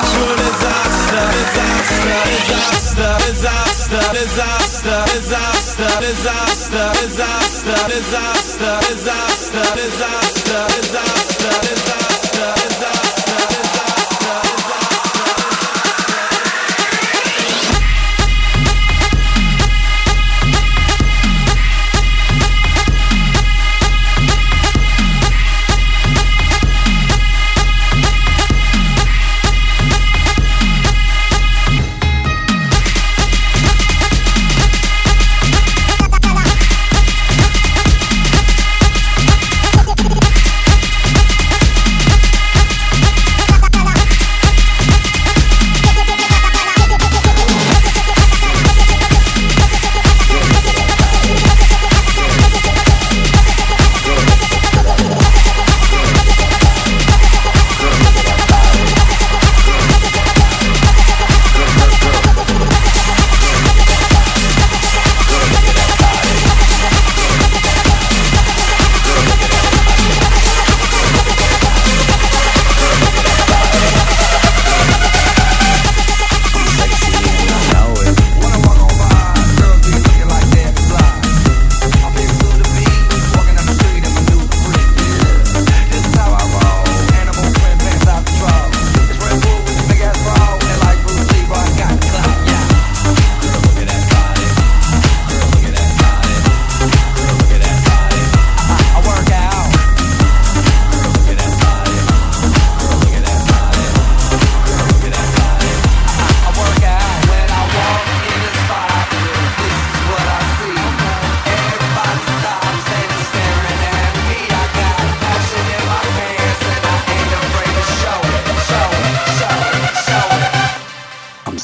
disaster, disaster, disaster, disaster, disaster, disaster. disaster.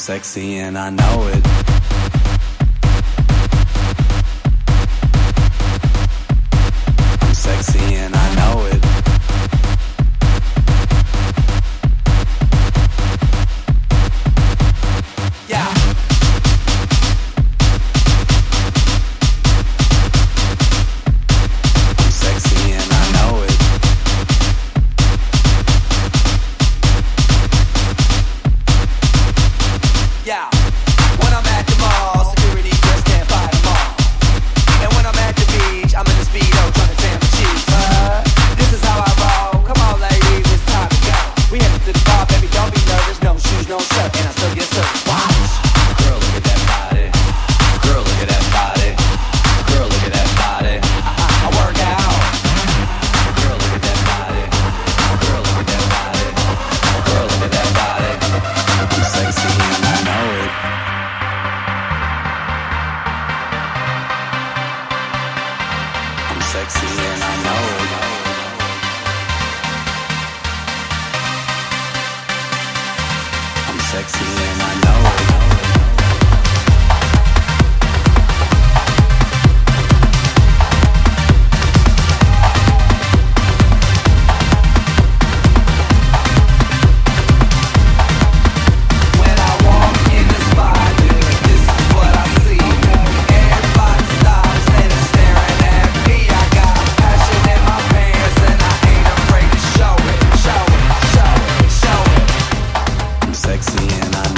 sexy and I know it. sexy and I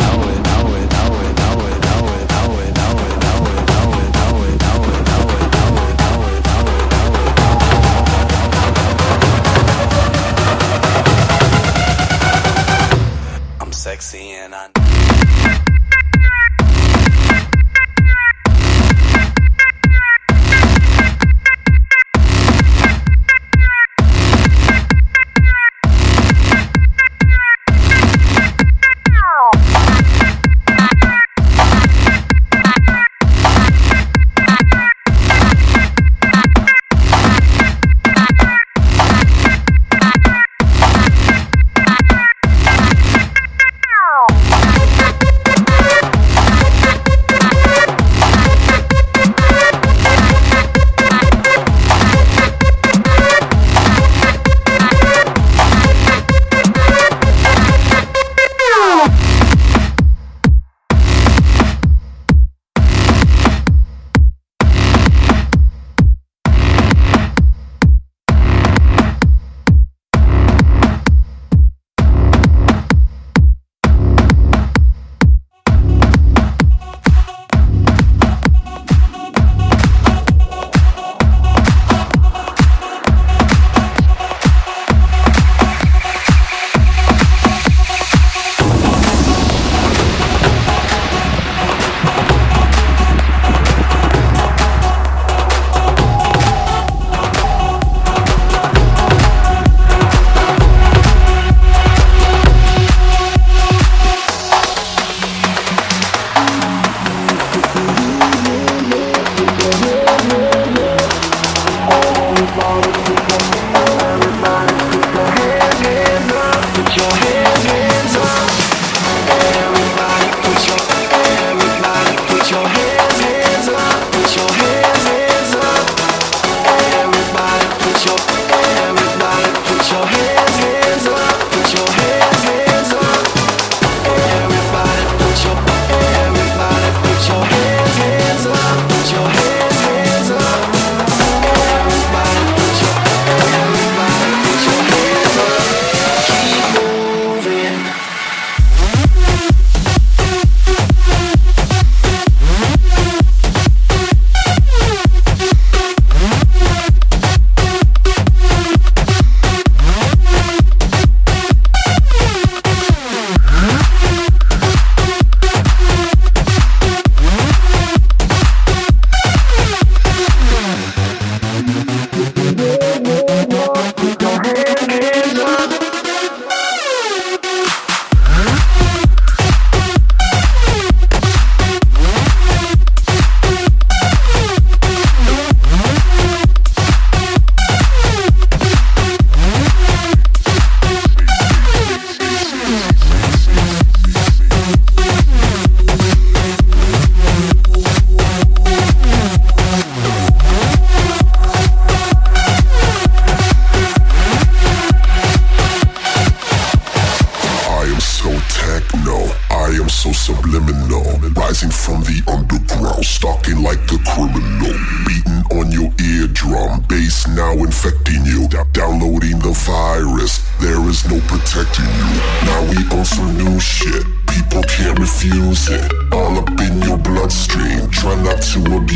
Fuse it. All up in your bloodstream. Try not to abuse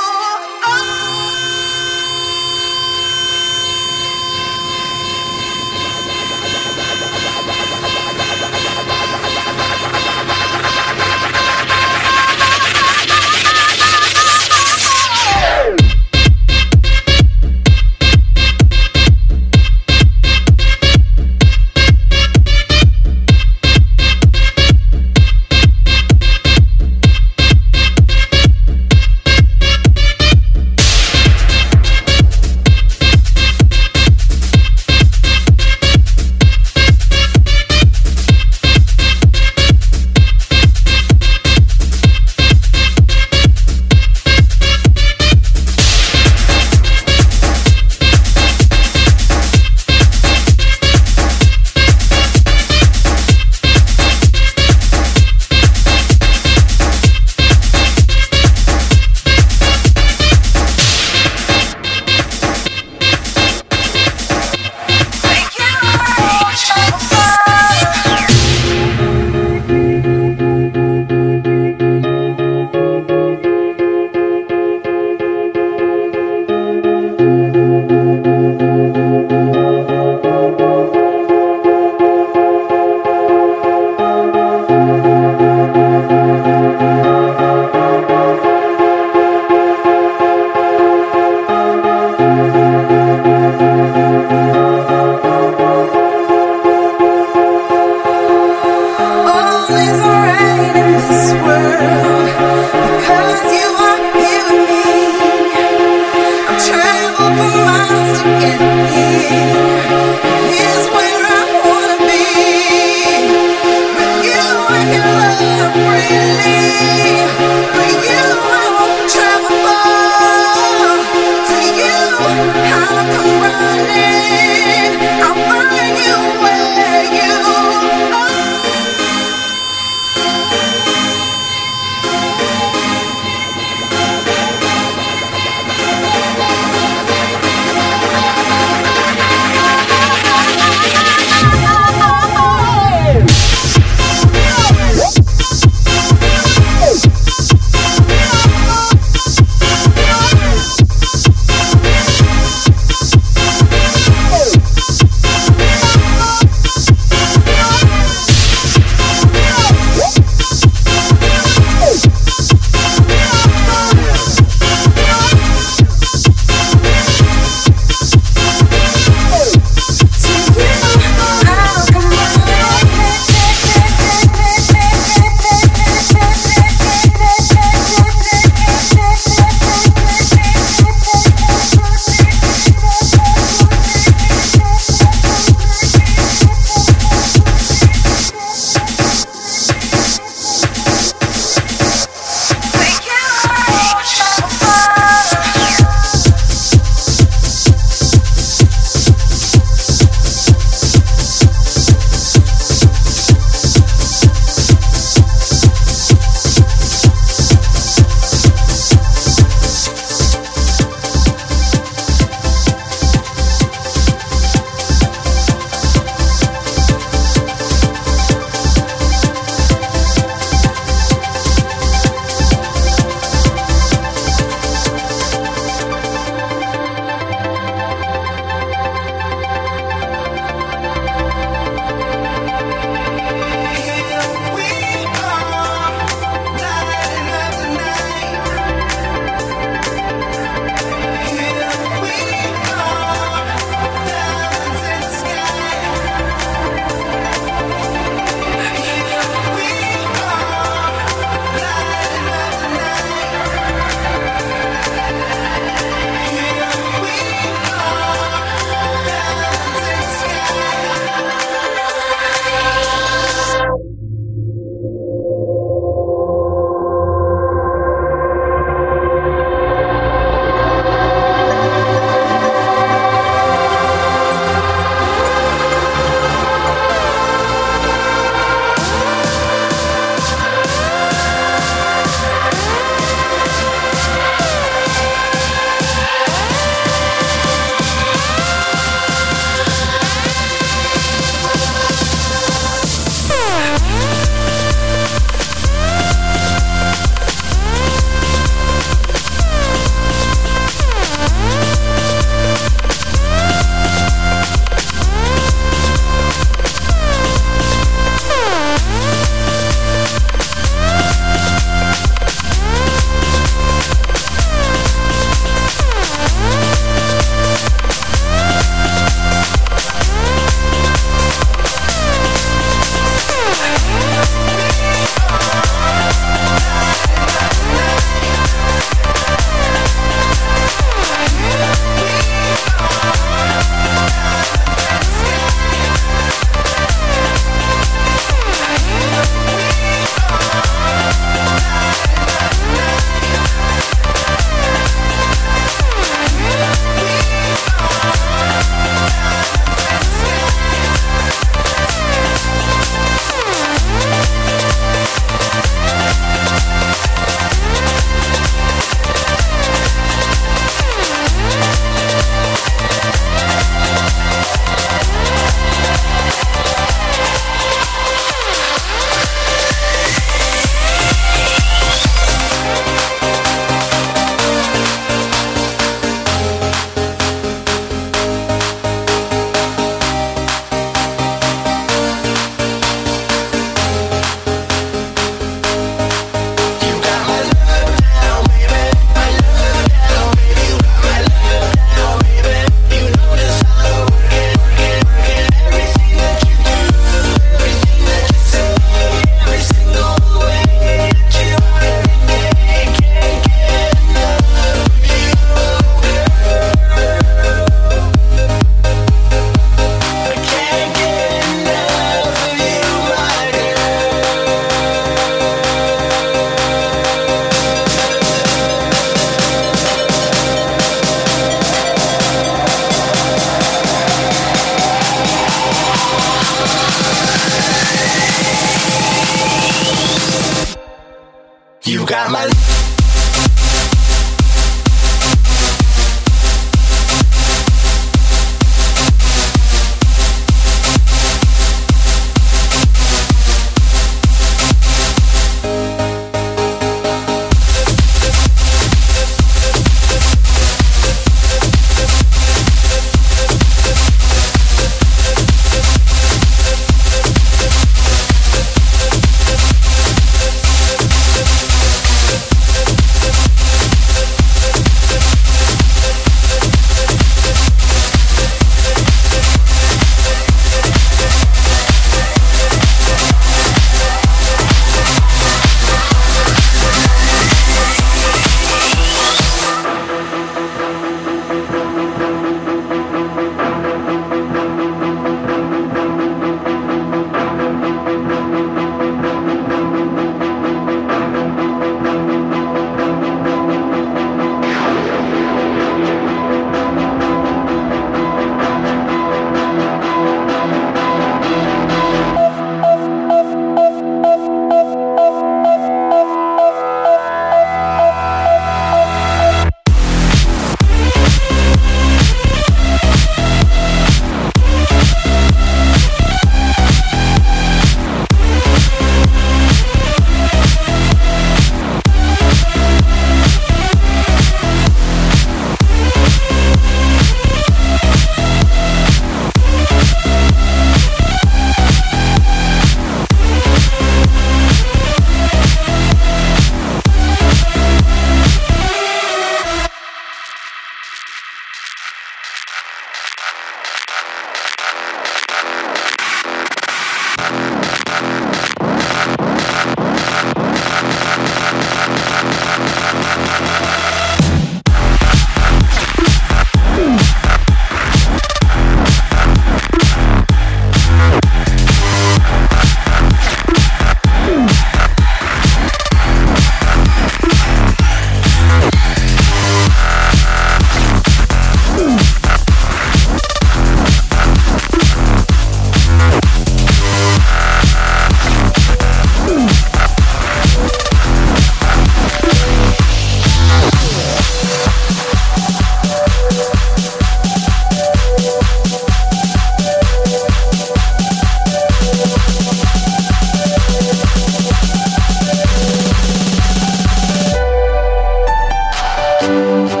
you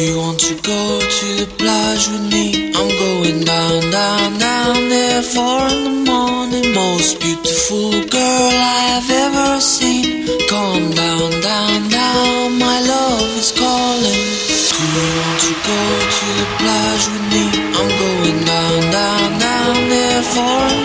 you want to go to the plage with me? I'm going down, down, down there four in the morning. Most beautiful girl I have ever seen. Come down, down, down, my love is calling. Do you want to go to the plage with me? I'm going down, down, down there four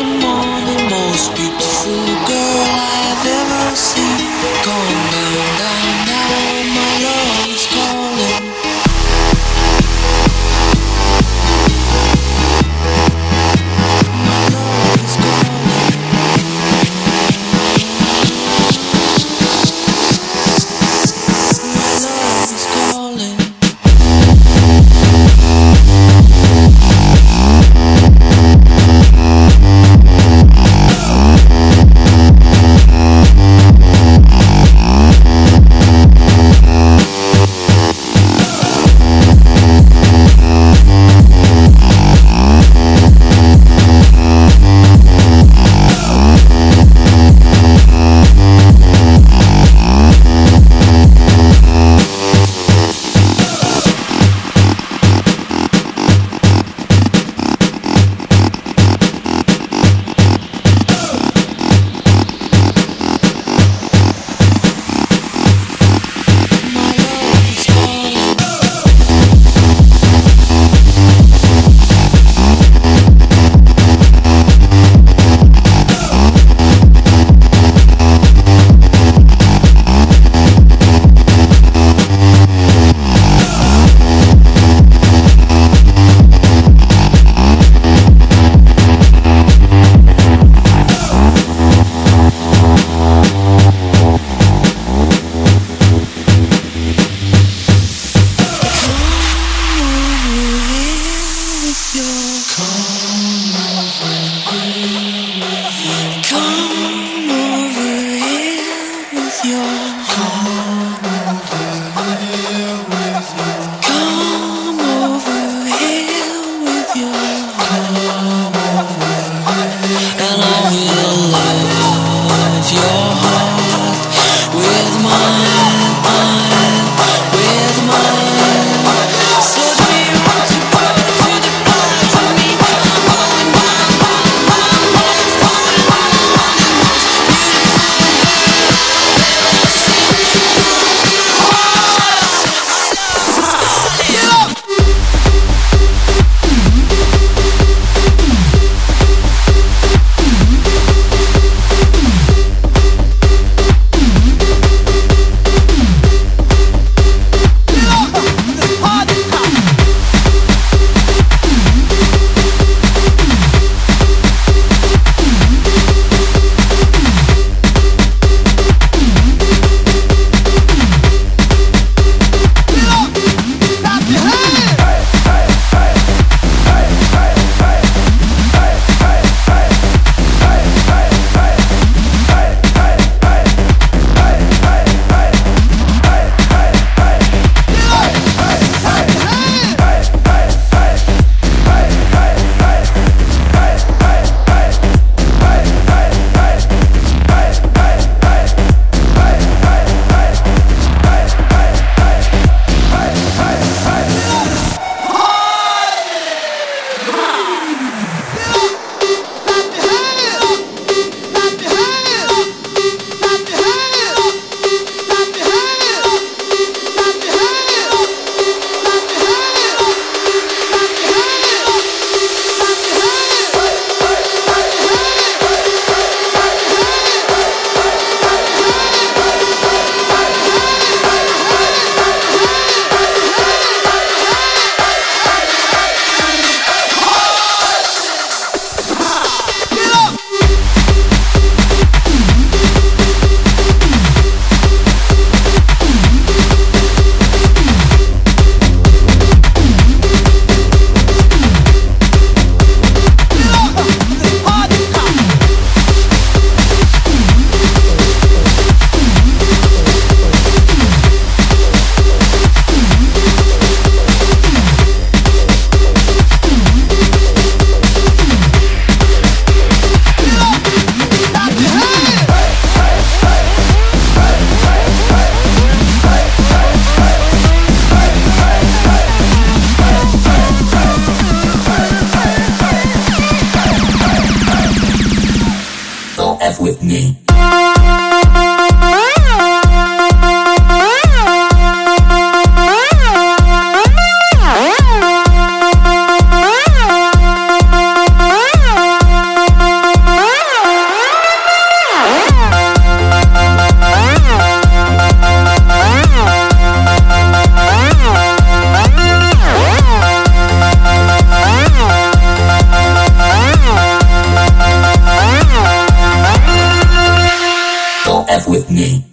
name.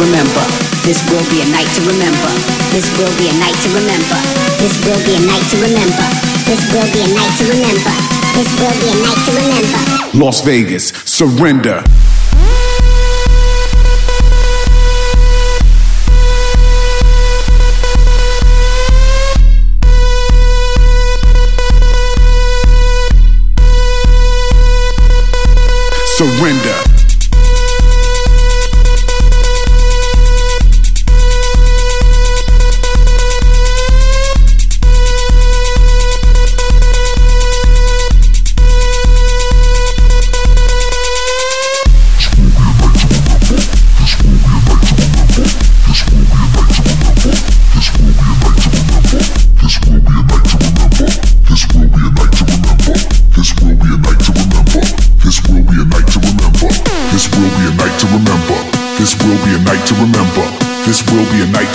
Remember. This will be a night to remember. This will be a night to remember. This will be a night to remember. This will be a night to remember. This will be a night to remember. Las Vegas, surrender. Surrender.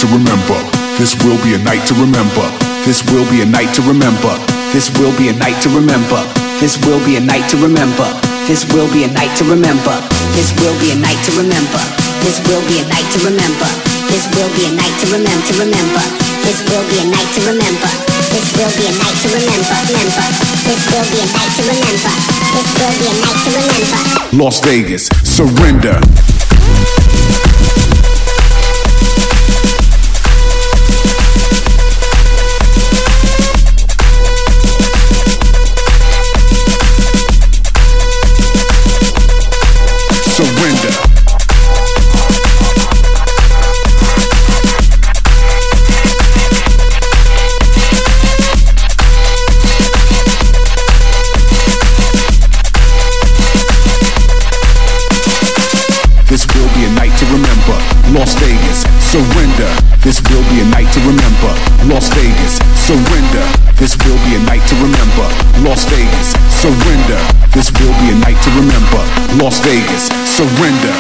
To remember. This will be a night to remember. This will be a night to remember. This will be a night to remember. This will be a night to remember. This will be a night to remember. This will be a night to remember. This will be a night to remember. This will be a night to remember. To remember. This will be a night to remember. This will be a night to remember. Remember. This will be a night to remember. This will be a night to remember. Las Vegas, surrender. Surrender. This will be a night to remember. Las Vegas, surrender. This will be a night to remember. Las Vegas, surrender. This will be a night to remember. Las Vegas, surrender.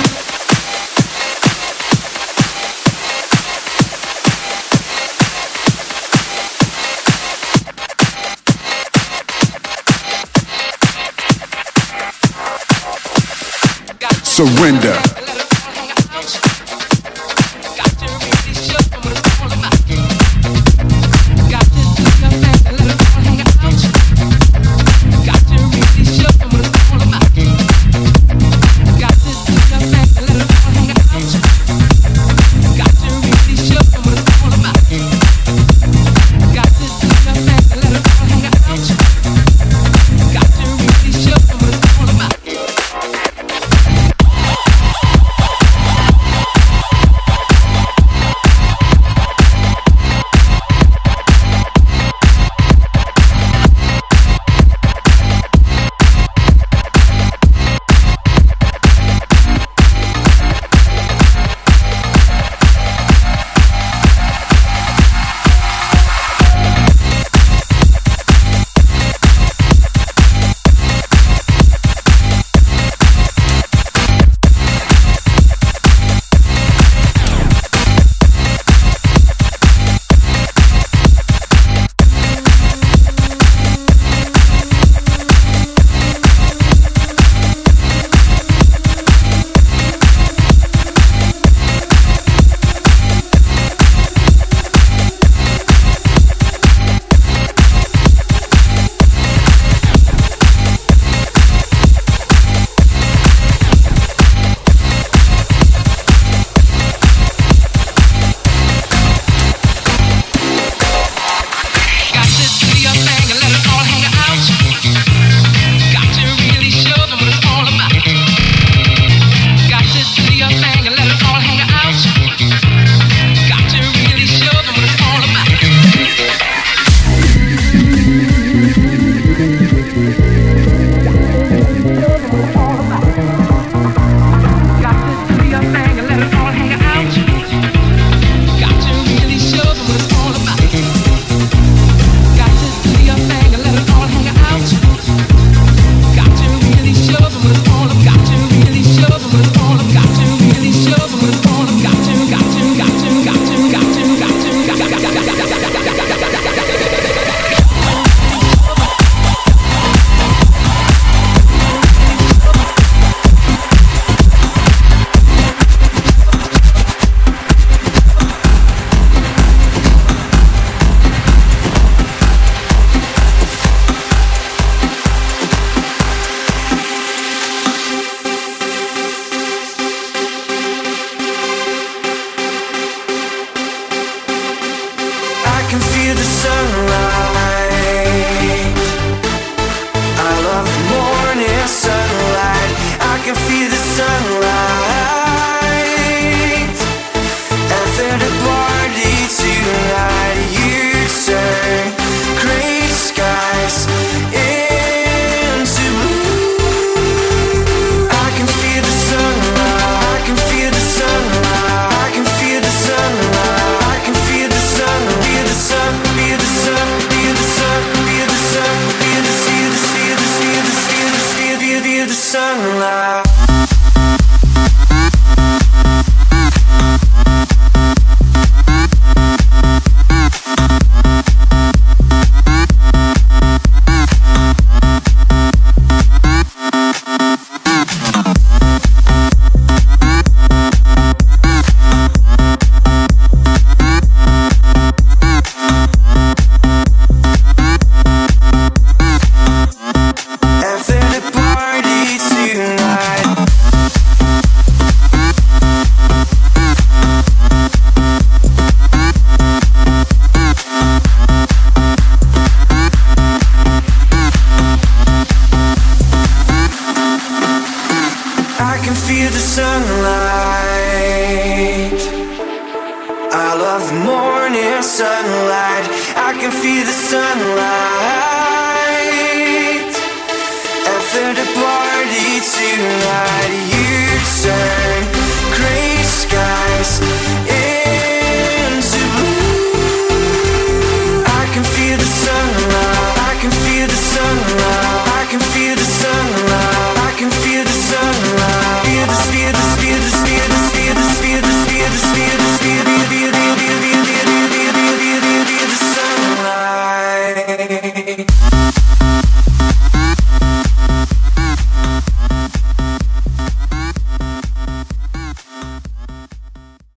Surrender.